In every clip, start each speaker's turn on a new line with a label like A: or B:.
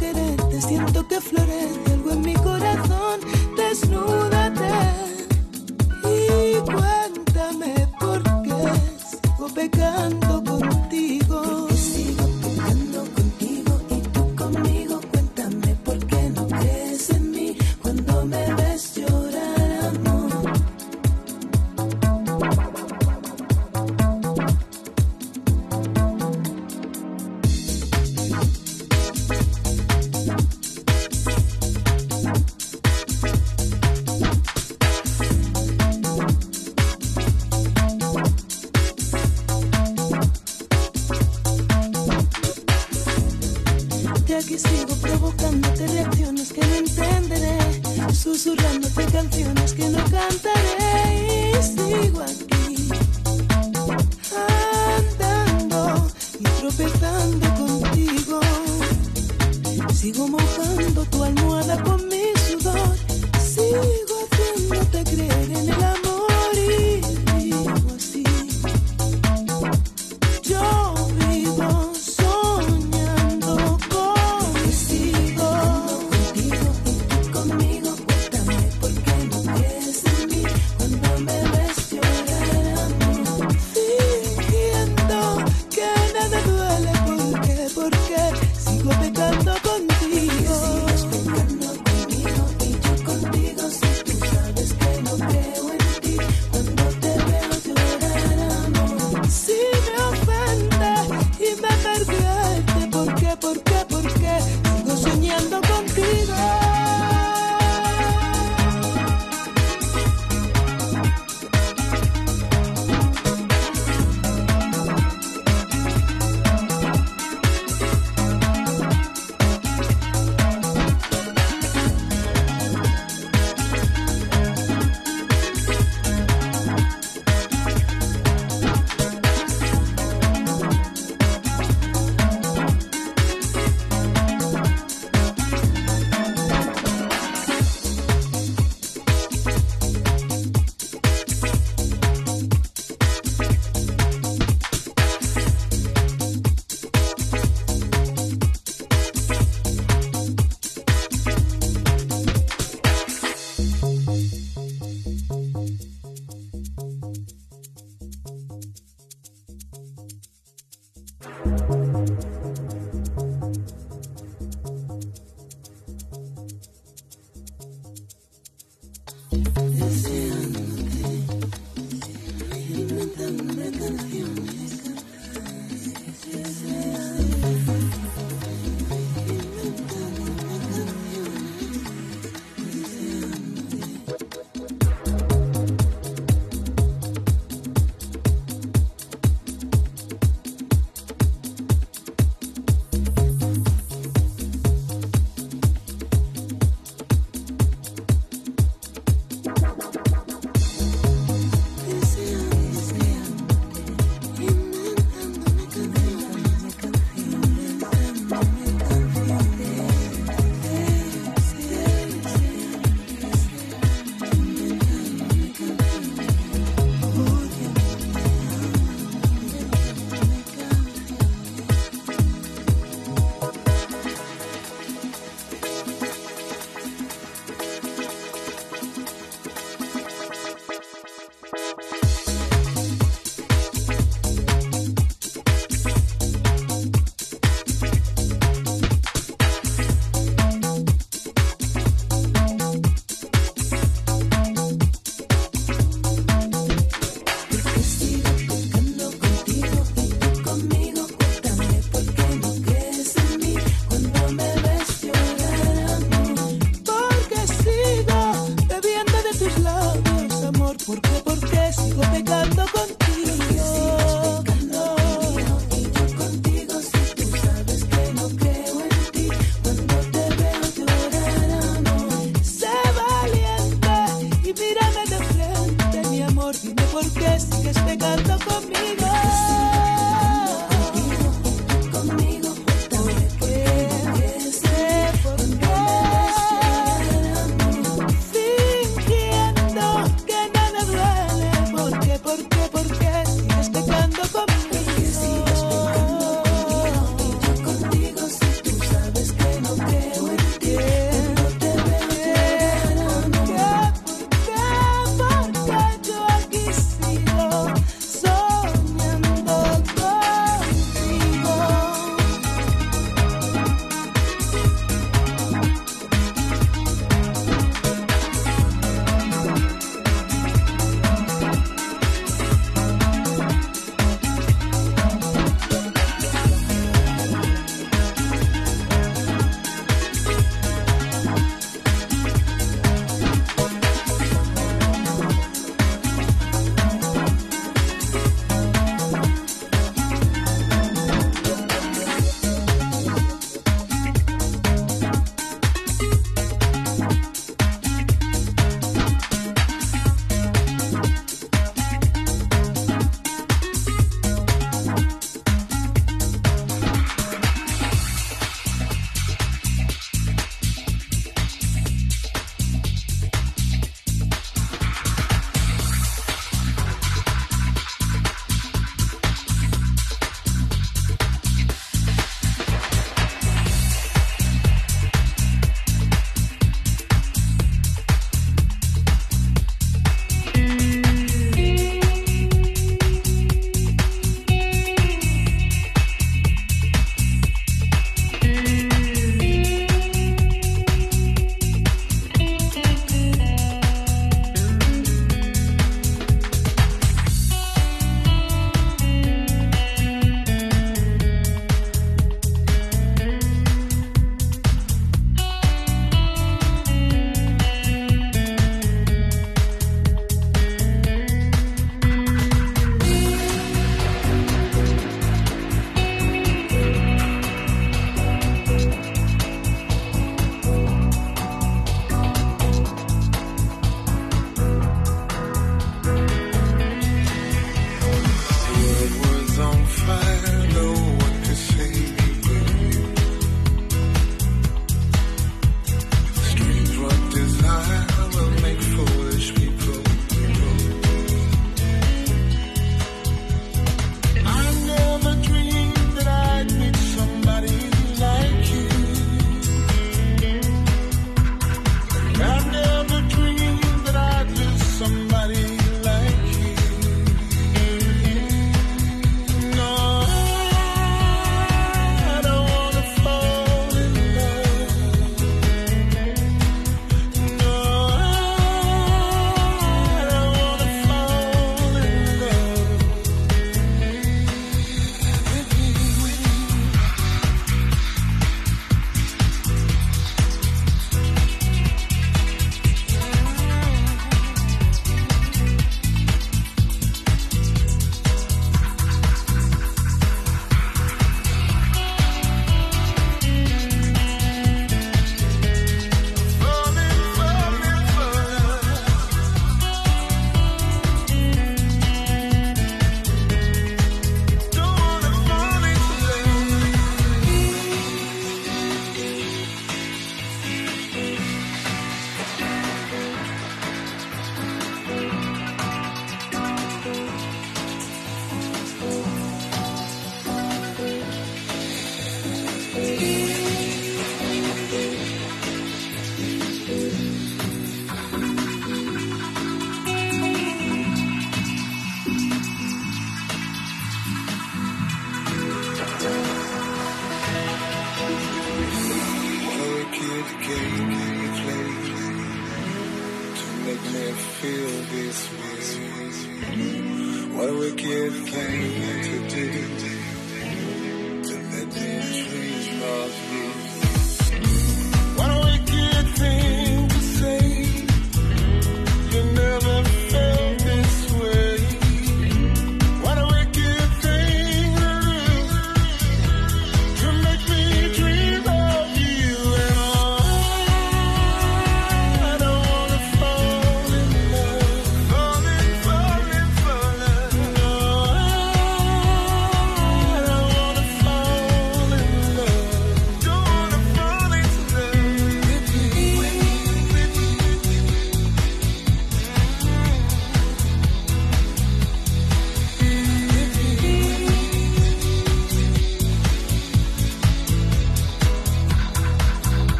A: quererte siento que florece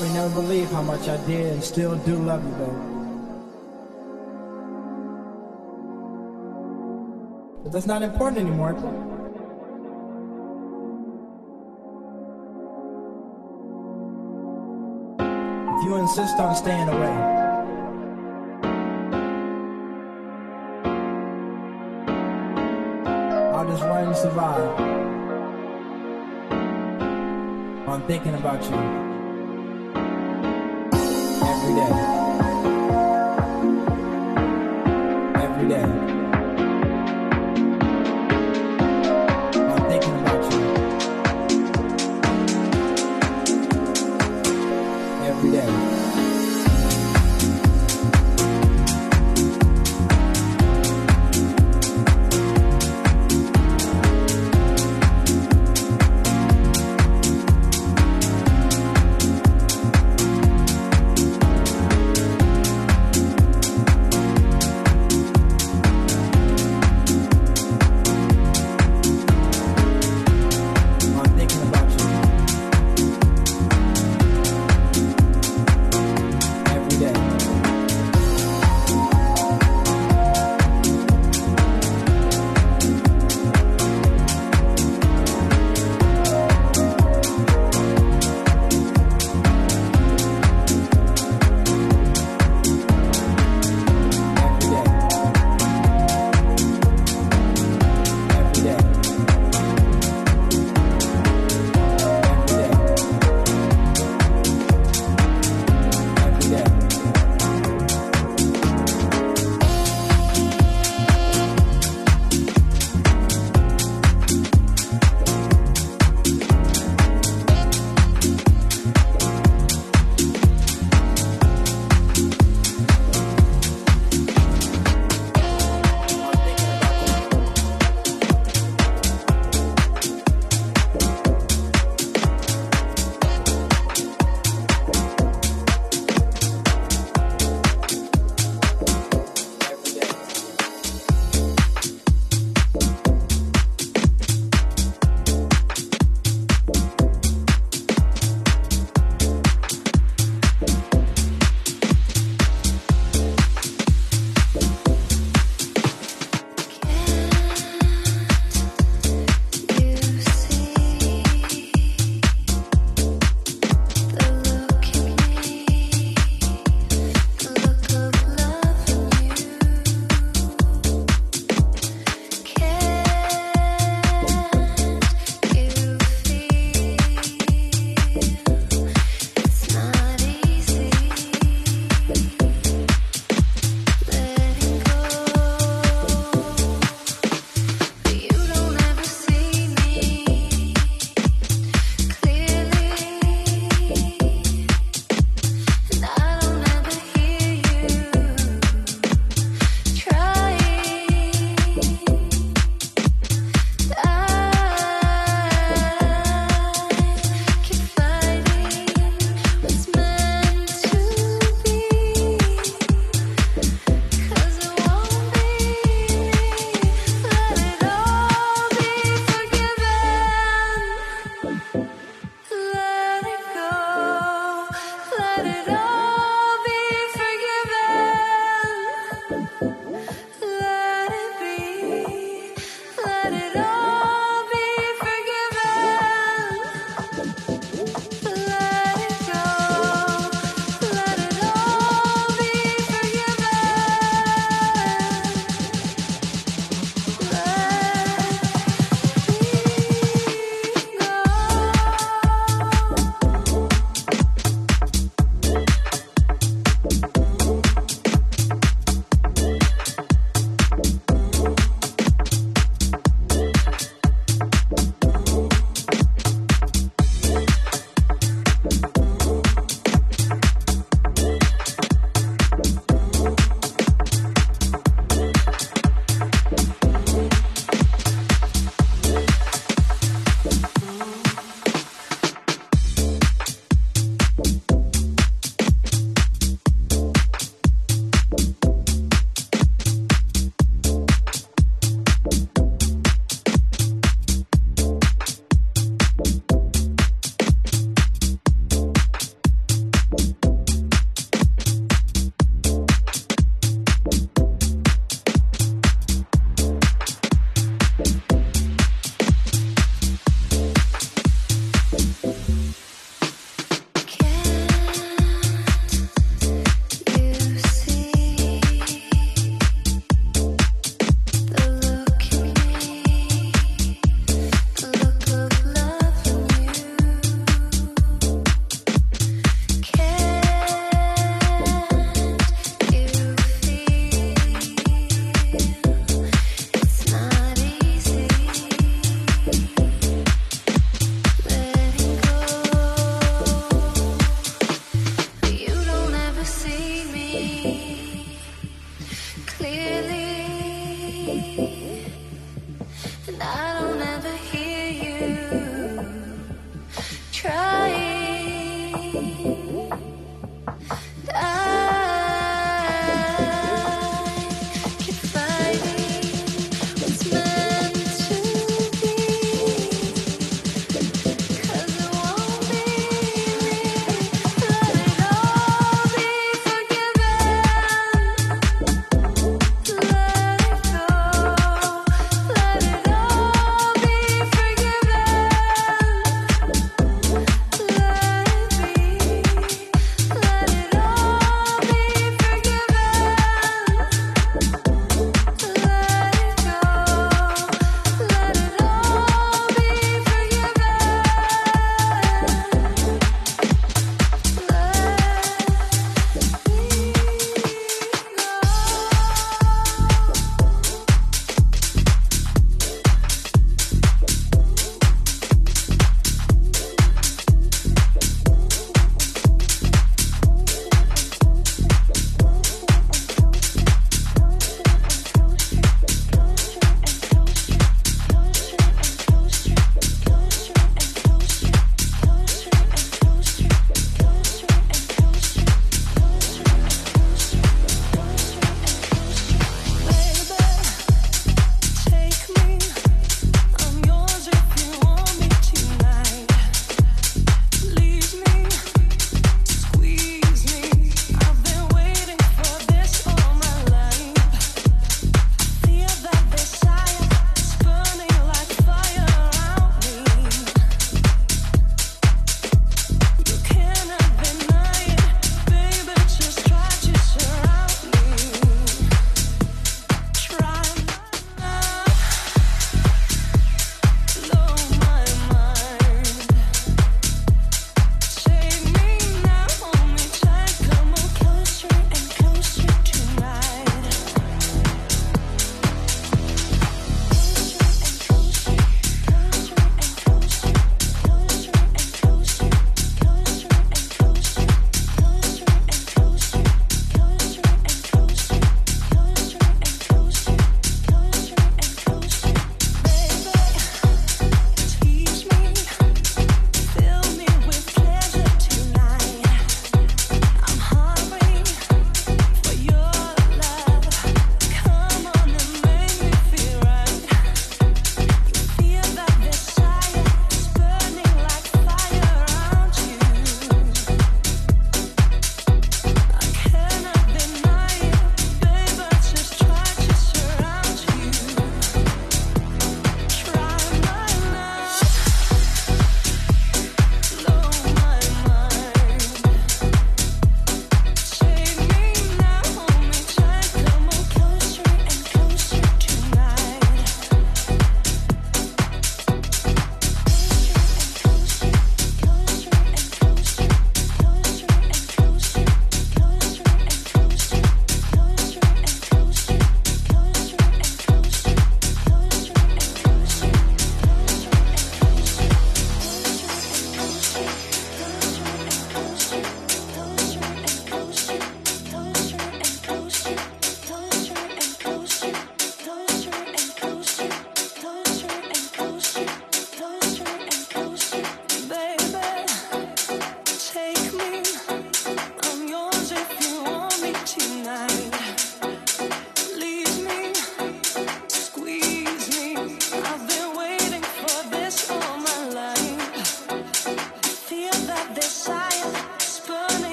B: probably never believe how much I did and still do love you, baby. But that's not important anymore.